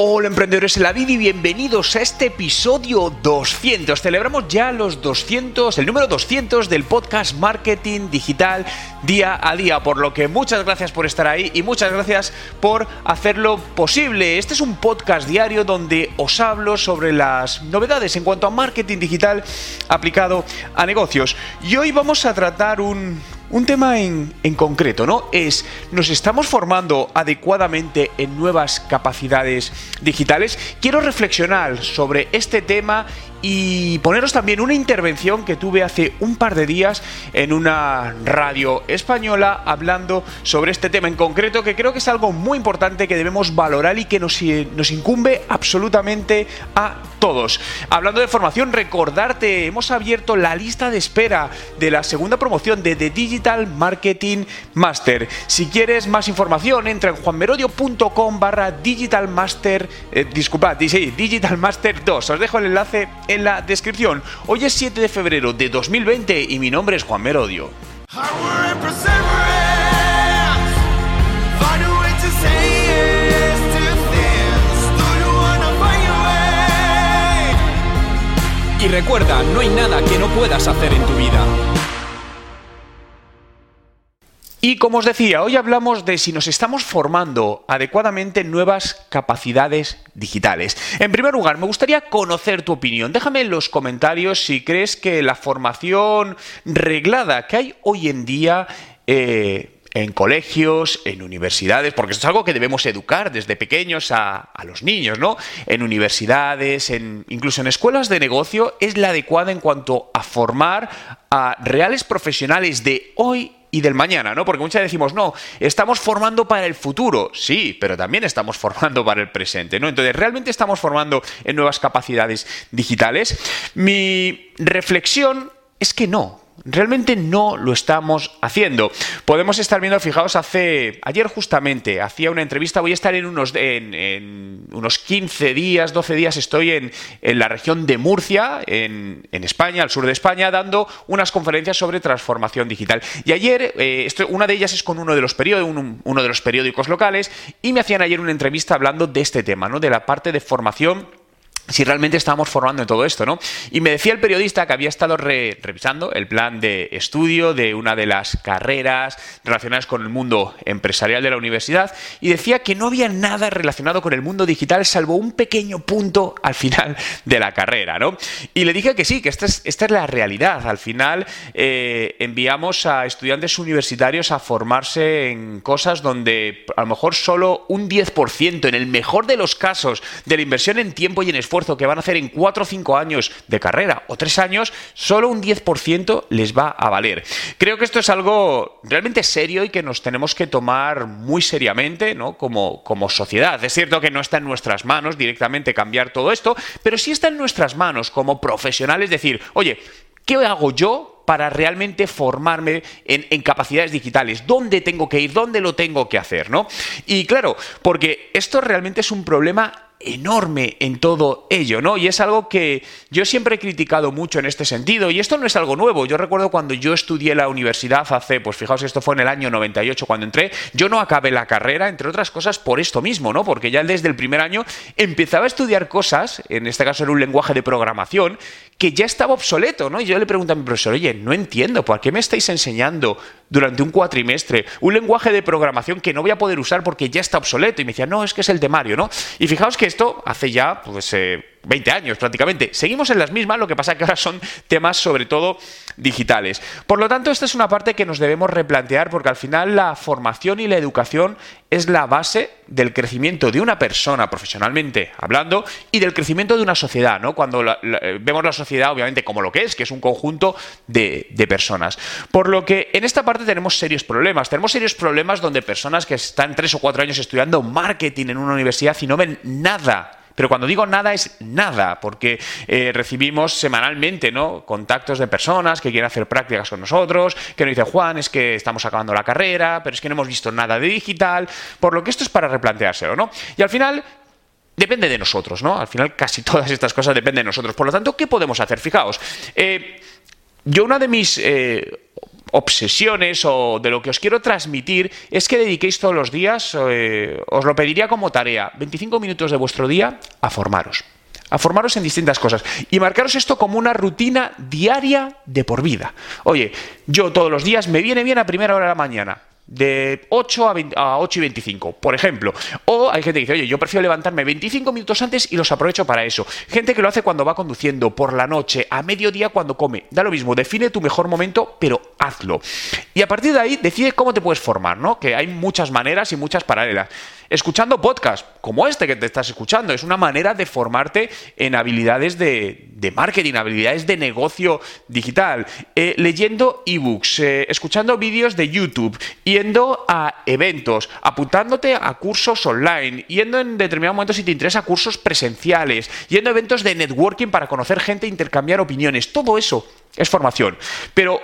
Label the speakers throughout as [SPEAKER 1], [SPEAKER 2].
[SPEAKER 1] Hola emprendedores en la vida y bienvenidos a este episodio 200. Celebramos ya los 200, el número 200 del podcast Marketing Digital día a día, por lo que muchas gracias por estar ahí y muchas gracias por hacerlo posible. Este es un podcast diario donde os hablo sobre las novedades en cuanto a marketing digital aplicado a negocios. Y hoy vamos a tratar un, un tema en, en, concreto, ¿no? Es, ¿nos estamos formando adecuadamente en nuevas capacidades digitales? Quiero reflexionar sobre este tema y poneros también una intervención que tuve hace un par de días en una radio española hablando sobre este tema en concreto que creo que es algo muy importante que debemos valorar y que nos, nos incumbe absolutamente a todos. Hablando de formación, recordarte, hemos abierto la lista de espera de la segunda promoción de The Digital Marketing Master. Si quieres más información, entra en juanmerodio.com barra Digital eh, disculpad, sí, Digital Master 2. Os dejo el enlace en la descripción. Hoy es 7 de febrero de 2020 y mi nombre es Juan Merodio. Y recuerda, no hay nada que no puedas hacer en tu vida. Y como os decía, hoy hablamos de si nos estamos formando adecuadamente nuevas capacidades digitales. En primer lugar, me gustaría conocer tu opinión. Déjame en los comentarios si crees que la formación reglada que hay hoy en día... Eh, en colegios, en universidades, porque esto es algo que debemos educar desde pequeños a, los niños, ¿no? En universidades, en, incluso en escuelas de negocio, es la adecuada en cuanto a formar a reales profesionales de hoy y del mañana, ¿no? Porque muchas veces decimos, no, estamos formando para el futuro. Sí, pero también estamos formando para el presente, ¿no? Entonces, ¿realmente estamos formando en nuevas capacidades digitales? Mi reflexión es que no. Realmente no lo estamos haciendo. Podemos estar viendo, fijaos, hace ayer justamente hacía una entrevista, voy a estar en unos, en, en unos 15 días, 12 días, estoy en, en la región de Murcia, en, en, España, al sur de España, dando unas conferencias sobre transformación digital. Y ayer, eh, esto, una de ellas es con uno de, los un, uno de los periódicos locales, y me hacían ayer una entrevista hablando de este tema, ¿no? de la parte de formación si realmente estábamos formando en todo esto, ¿no? Y me decía el periodista que había estado re revisando el plan de estudio de una de las carreras relacionadas con el mundo empresarial de la universidad y decía que no había nada relacionado con el mundo digital salvo un pequeño punto al final de la carrera, ¿no? Y le dije que sí, que esta es, esta es la realidad. Al final eh, enviamos a estudiantes universitarios a formarse en cosas donde a lo mejor solo un 10%, en el mejor de los casos, de la inversión en tiempo y en esfuerzo que van a hacer en 4 o 5 años de carrera o 3 años, solo un 10% les va a valer. Creo que esto es algo realmente serio y que nos tenemos que tomar muy seriamente ¿no? como, como sociedad. Es cierto que no está en nuestras manos directamente cambiar todo esto, pero sí está en nuestras manos como profesionales decir, oye, ¿qué hago yo para realmente formarme en, en, capacidades digitales? ¿Dónde tengo que ir? ¿Dónde lo tengo que hacer? ¿no? Y claro, porque esto realmente es un problema enorme en todo ello, ¿no? Y es algo que yo siempre he criticado mucho en este sentido, y esto no es algo nuevo. Yo recuerdo cuando yo estudié la universidad hace, pues fijaos, esto fue en el año 98 cuando entré, yo no acabé la carrera, entre otras cosas, por esto mismo, ¿no? Porque ya desde el primer año empezaba a estudiar cosas, en este caso era un lenguaje de programación, que ya estaba obsoleto, ¿no? Y yo le pregunto a mi profesor, oye, no entiendo, ¿por qué me estáis enseñando durante un cuatrimestre un lenguaje de programación que no voy a poder usar porque ya está obsoleto? Y me decía, no, es que es el temario, ¿no? Y fijaos que esto hace ya, pues, eh, 20 años prácticamente. Seguimos en las mismas, lo que pasa que ahora son temas sobre todo digitales. Por lo tanto, esta es una parte que nos debemos replantear porque al final la formación y la educación es la base del crecimiento de una persona profesionalmente hablando y del crecimiento de una sociedad, ¿no? Cuando la, vemos la sociedad obviamente como lo que es, que es un conjunto de personas. Por lo que en esta parte tenemos serios problemas. Tenemos serios problemas donde personas que están tres o cuatro años estudiando marketing en una universidad y no ven nada Pero cuando digo nada es nada, porque eh, recibimos semanalmente ¿no? contactos de personas que quieren hacer prácticas con nosotros, que nos dicen, Juan, es que estamos acabando la carrera, pero es que no hemos visto nada de digital, por lo que esto es para replanteárselo, ¿no? Y al final depende de nosotros, ¿no? Al final casi todas estas cosas dependen de nosotros. Por lo tanto, ¿qué podemos hacer? Fijaos, eh, yo una de mis eh, obsesiones o de lo que os quiero transmitir es que dediquéis todos los días, eh, os lo pediría como tarea, 25 minutos de vuestro día a formaros. A formaros en distintas cosas y marcaros esto como una rutina diaria de por vida. Oye, yo todos los días me viene bien a primera hora de la mañana de 8 a, 8 y 25, por ejemplo. O hay gente que dice, oye, yo prefiero levantarme 25 minutos antes y los aprovecho para eso. Gente que lo hace cuando va conduciendo, por la noche, a mediodía cuando come. Da lo mismo, define tu mejor momento, pero hazlo. Y a partir de ahí, decide cómo te puedes formar, ¿no? Que hay muchas maneras y muchas paralelas. Escuchando podcast, como este que te estás escuchando, es una manera de formarte en habilidades de, marketing, habilidades de negocio digital. Eh, leyendo ebooks, eh, escuchando vídeos de YouTube yendo a eventos, apuntándote a cursos online, yendo en determinado momento si te interesa cursos presenciales, yendo a eventos de networking para conocer gente intercambiar opiniones. Todo eso es formación. Pero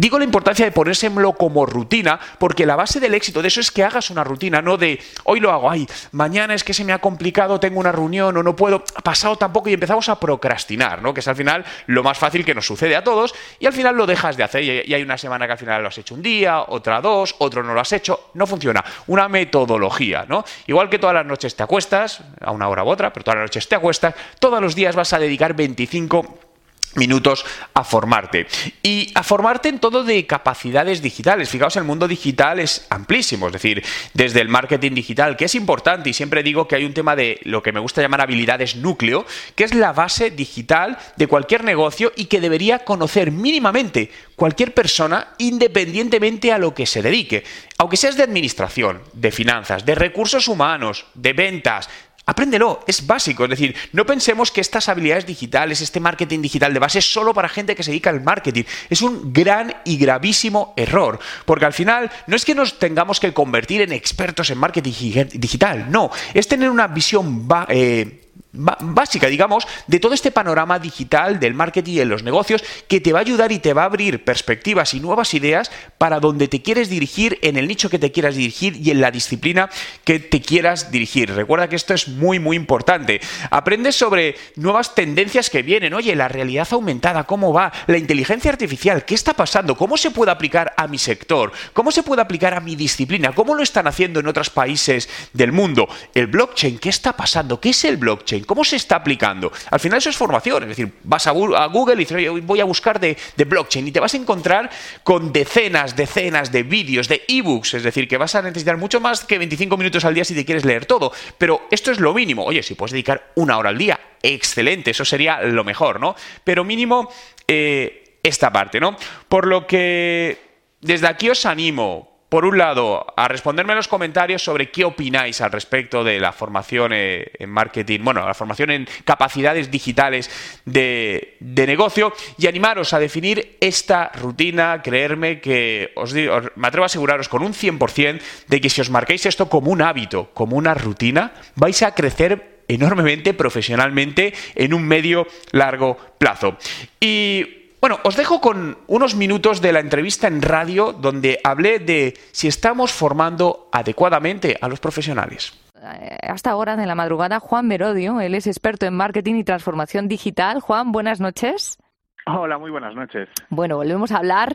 [SPEAKER 1] Digo la importancia de ponérselo como rutina, porque la base del éxito de eso es que hagas una rutina, no de hoy lo hago, ay, mañana es que se me ha complicado, tengo una reunión o no puedo, pasado tampoco y empezamos a procrastinar, ¿no? Que es al final lo más fácil que nos sucede a todos y al final lo dejas de hacer y hay una semana que al final lo has hecho un día, otra dos, otro no lo has hecho, no funciona. Una metodología, ¿no? Igual que todas las noches te acuestas, a una hora u otra, pero todas las noches te acuestas, todos los días vas a dedicar 25 minutos a formarte. Y a formarte en todo de capacidades digitales. Fijaos, el mundo digital es amplísimo, es decir, desde el marketing digital, que es importante, y siempre digo que hay un tema de lo que me gusta llamar habilidades núcleo, que es la base digital de cualquier negocio y que debería conocer mínimamente cualquier persona independientemente a lo que se dedique. Aunque seas de administración, de finanzas, de recursos humanos, de ventas, Apréndelo, es básico. Es decir, no pensemos que estas habilidades digitales, este marketing digital de base es solo para gente que se dedica al marketing. Es un gran y gravísimo error. Porque al final no es que nos tengamos que convertir en expertos en marketing digital, no. Es tener una visión eh, básica, digamos, de todo este panorama digital del marketing y de los negocios que te va a ayudar y te va a abrir perspectivas y nuevas ideas para donde te quieres dirigir, en el nicho que te quieras dirigir y en la disciplina que te quieras dirigir. Recuerda que esto es muy, muy importante. Aprendes sobre nuevas tendencias que vienen. Oye, la realidad aumentada, ¿cómo va? La inteligencia artificial, ¿qué está pasando? ¿Cómo se puede aplicar a mi sector? ¿Cómo se puede aplicar a mi disciplina? ¿Cómo lo están haciendo en otros países del mundo? El blockchain, ¿qué está pasando? ¿Qué es el blockchain? ¿Cómo se está aplicando? Al final eso es formación, es decir, vas a, Google y dices, voy a buscar de, blockchain y te vas a encontrar con decenas, decenas de vídeos, de ebooks, es decir, que vas a necesitar mucho más que 25 minutos al día si te quieres leer todo, pero esto es lo mínimo. Oye, si puedes dedicar una hora al día, excelente, eso sería lo mejor, ¿no? Pero mínimo eh, esta parte, ¿no? Por lo que desde aquí os animo, por un lado, a responderme en los comentarios sobre qué opináis al respecto de la formación eh, en marketing, bueno, la formación en capacidades digitales de, negocio y animaros a definir esta rutina, creerme que os, me atrevo a aseguraros con un 100% de que si os marcáis esto como un hábito, como una rutina, vais a crecer enormemente profesionalmente en un medio largo plazo. Y bueno, os dejo con unos minutos de la entrevista en radio donde hablé de si estamos formando adecuadamente a los profesionales.
[SPEAKER 2] Eh, hasta ahora, en la madrugada, Juan Merodio, él es experto en marketing y transformación digital. Juan, buenas noches.
[SPEAKER 3] Hola, muy buenas noches.
[SPEAKER 2] Bueno, volvemos a hablar.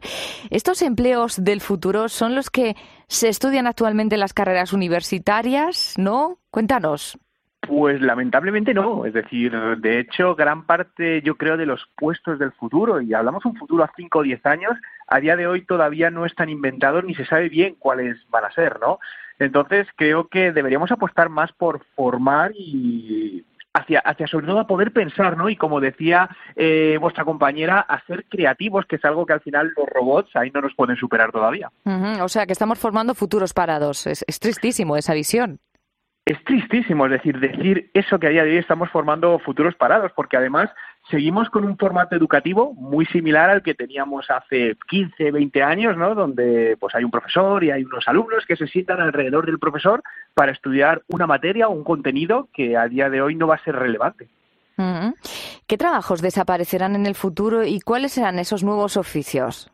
[SPEAKER 2] Estos empleos del futuro son los que se estudian actualmente en las carreras universitarias, ¿no? Cuéntanos.
[SPEAKER 3] Pues lamentablemente no, es decir, de hecho, gran parte, yo creo, de los puestos del futuro, y hablamos un futuro a 5 o 10 años, a día de hoy todavía no están inventados ni se sabe bien cuáles van a ser, ¿no? Entonces, creo que deberíamos apostar más por formar y hacia, hacia sobre todo a poder pensar, ¿no? Y como decía eh, vuestra compañera, a ser creativos, que es algo que al final los robots ahí no nos pueden superar todavía.
[SPEAKER 2] O sea, que estamos formando futuros parados. es tristísimo esa visión
[SPEAKER 3] es tristísimo, es decir, decir eso que a día de hoy estamos formando futuros parados, porque además seguimos con un formato educativo muy similar al que teníamos hace 15, 20 años, ¿no? Donde pues hay un profesor y hay unos alumnos que se sientan alrededor del profesor para estudiar una materia o un contenido que a día de hoy no va a ser relevante.
[SPEAKER 2] ¿Qué trabajos desaparecerán en el futuro y cuáles serán esos nuevos oficios?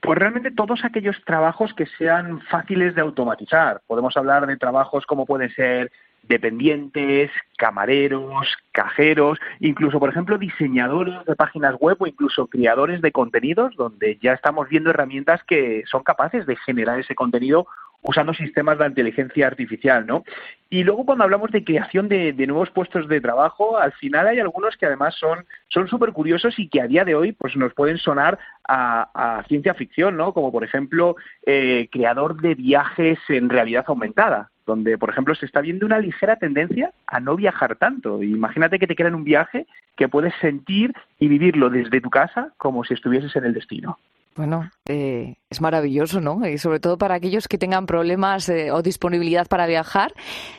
[SPEAKER 3] Pues realmente todos aquellos trabajos que sean fáciles de automatizar. Podemos hablar de trabajos como pueden ser dependientes, camareros, cajeros, incluso, por ejemplo, diseñadores de páginas web o incluso creadores de contenidos, donde ya estamos viendo herramientas que son capaces de generar ese contenido usando sistemas de inteligencia artificial, ¿no? Y luego cuando hablamos de creación de, nuevos puestos de trabajo, al final hay algunos que además son son súper curiosos y que a día de hoy pues nos pueden sonar a, ciencia ficción, ¿no? Como por ejemplo eh, creador de viajes en realidad aumentada donde, por ejemplo, se está viendo una ligera tendencia a no viajar tanto. Imagínate que te queda en un viaje que puedes sentir y vivirlo desde tu casa como si estuvieses en el destino.
[SPEAKER 2] Bueno, eh, es maravilloso, ¿no? Y sobre todo para aquellos que tengan problemas eh, o disponibilidad para viajar,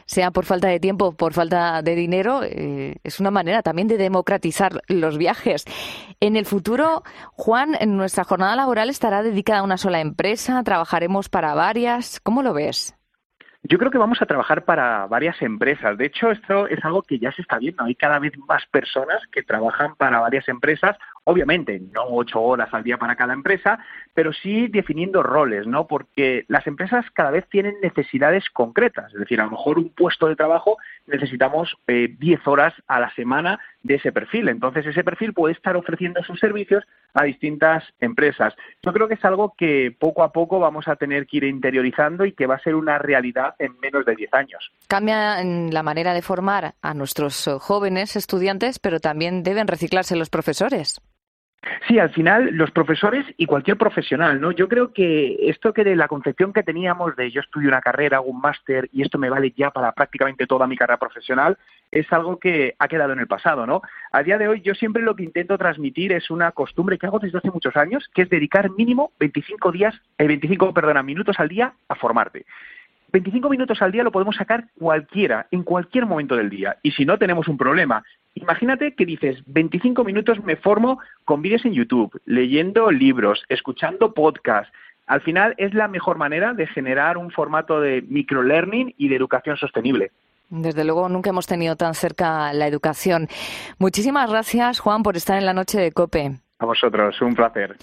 [SPEAKER 2] sea por falta de tiempo, por falta de dinero, eh, es una manera también de democratizar los viajes. En el futuro, Juan, en nuestra jornada laboral estará dedicada a una sola empresa, trabajaremos para varias. ¿Cómo lo ves?
[SPEAKER 3] Yo creo que vamos a trabajar para varias empresas. De hecho, esto es algo que ya se está viendo. Hay cada vez más personas que trabajan para varias empresas. Obviamente, no ocho horas al día para cada empresa, pero sí definiendo roles, ¿no? Porque las empresas cada vez tienen necesidades concretas. Es decir, a lo mejor un puesto de trabajo necesitamos eh, 10 horas a la semana de ese perfil. Entonces, ese perfil puede estar ofreciendo sus servicios a distintas empresas. Yo creo que es algo que poco a poco vamos a tener que ir interiorizando y que va a ser una realidad en menos de 10 años.
[SPEAKER 2] Cambia la manera de formar a nuestros jóvenes estudiantes, pero también deben reciclarse los profesores.
[SPEAKER 3] Sí, al final los profesores y cualquier profesional, ¿no? Yo creo que esto que de la concepción que teníamos de yo estudio una carrera, hago un máster y esto me vale ya para prácticamente toda mi carrera profesional, es algo que ha quedado en el pasado, ¿no? A día de hoy yo siempre lo que intento transmitir es una costumbre que hago desde hace muchos años, que es dedicar mínimo 25 días, eh, 25, perdona, minutos al día a formarte. 25 minutos al día lo podemos sacar cualquiera, en cualquier momento del día. Y si no, tenemos un problema. Imagínate que dices, 25 minutos me formo con vídeos en YouTube, leyendo libros, escuchando podcasts. Al final es la mejor manera de generar un formato de microlearning y de educación sostenible.
[SPEAKER 2] Desde luego nunca hemos tenido tan cerca la educación. Muchísimas gracias, Juan, por estar en la noche de COPE.
[SPEAKER 3] A vosotros, un placer.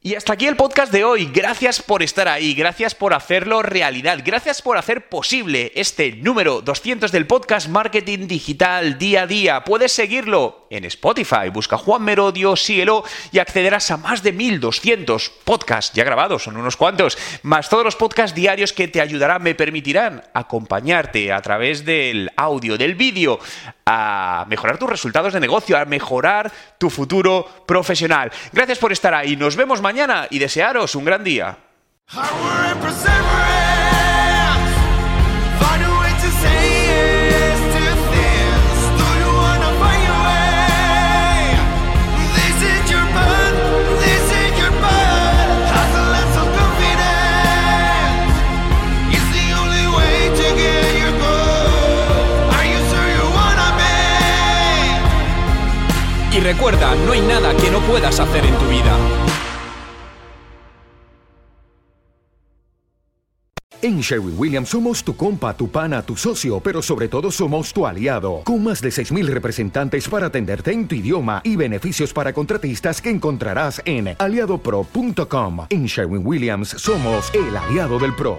[SPEAKER 1] Y hasta aquí el podcast de hoy. Gracias por estar ahí, gracias por hacerlo realidad, gracias por hacer posible este número 200 del podcast Marketing Digital Día a Día. Puedes seguirlo en Spotify, busca Juan Merodio, síguelo y accederás a más de 1200 podcasts ya grabados, son unos cuantos, más todos los podcasts diarios que te ayudarán, me permitirán acompañarte a través del audio, del vídeo, a mejorar tus resultados de negocio, a mejorar tu futuro profesional. Gracias por estar ahí, nos vemos mañana y desearos un gran día.
[SPEAKER 4] Recuerda, no hay nada que no puedas hacer en tu vida.
[SPEAKER 5] En Sherwin Williams somos tu compa, tu pana, tu socio, pero sobre todo somos tu aliado, con más de 6.000 representantes para atenderte en tu idioma y beneficios para contratistas que encontrarás en aliadopro.com. En Sherwin Williams somos el aliado del PRO.